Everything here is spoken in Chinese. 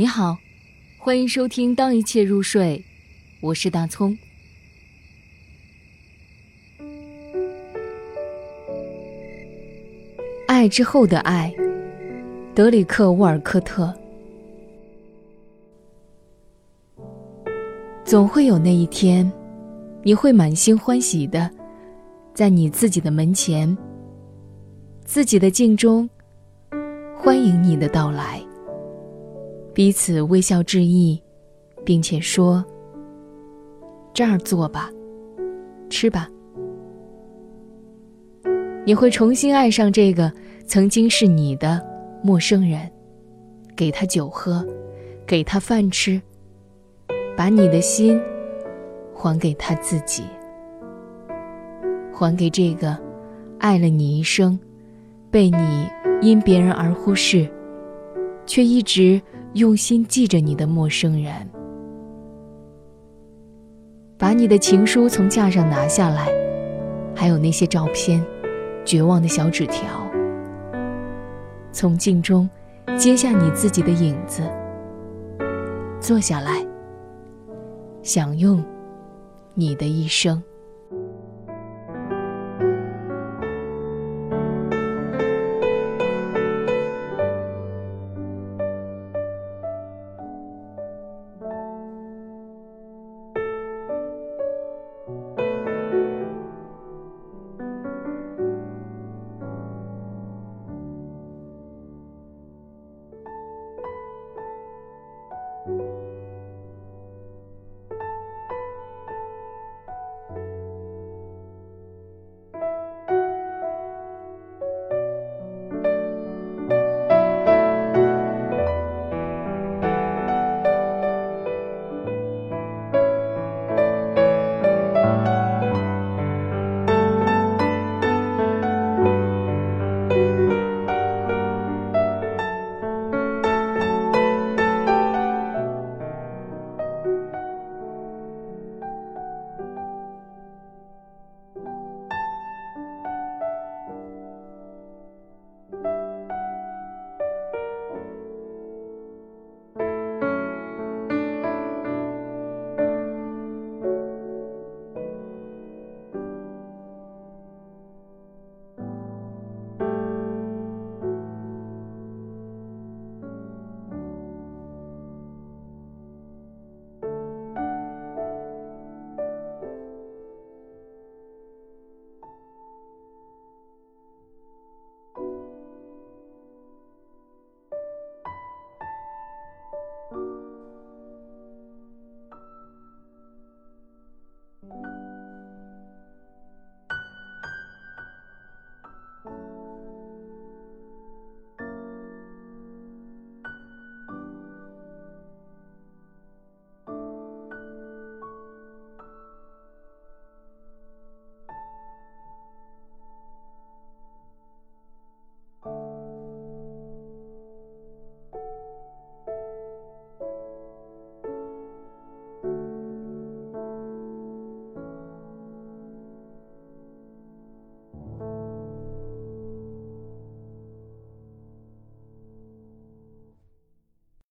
你好，欢迎收听《当一切入睡》，我是大葱。爱之后的爱，德里克·沃尔科特。总会有那一天，你会满心欢喜的，在你自己的门前、自己的镜中，欢迎你的到来。彼此微笑致意，并且说：“这儿坐吧，吃吧。”你会重新爱上这个曾经是你的陌生人，给他酒喝，给他饭吃。把你的心还给他自己，还给这个爱了你一生，被你因别人而忽视，却一直用心记着你的陌生人。把你的情书从架上拿下来，还有那些照片、绝望的小纸条。从镜中揭下你自己的影子，坐下来。享用你的一生。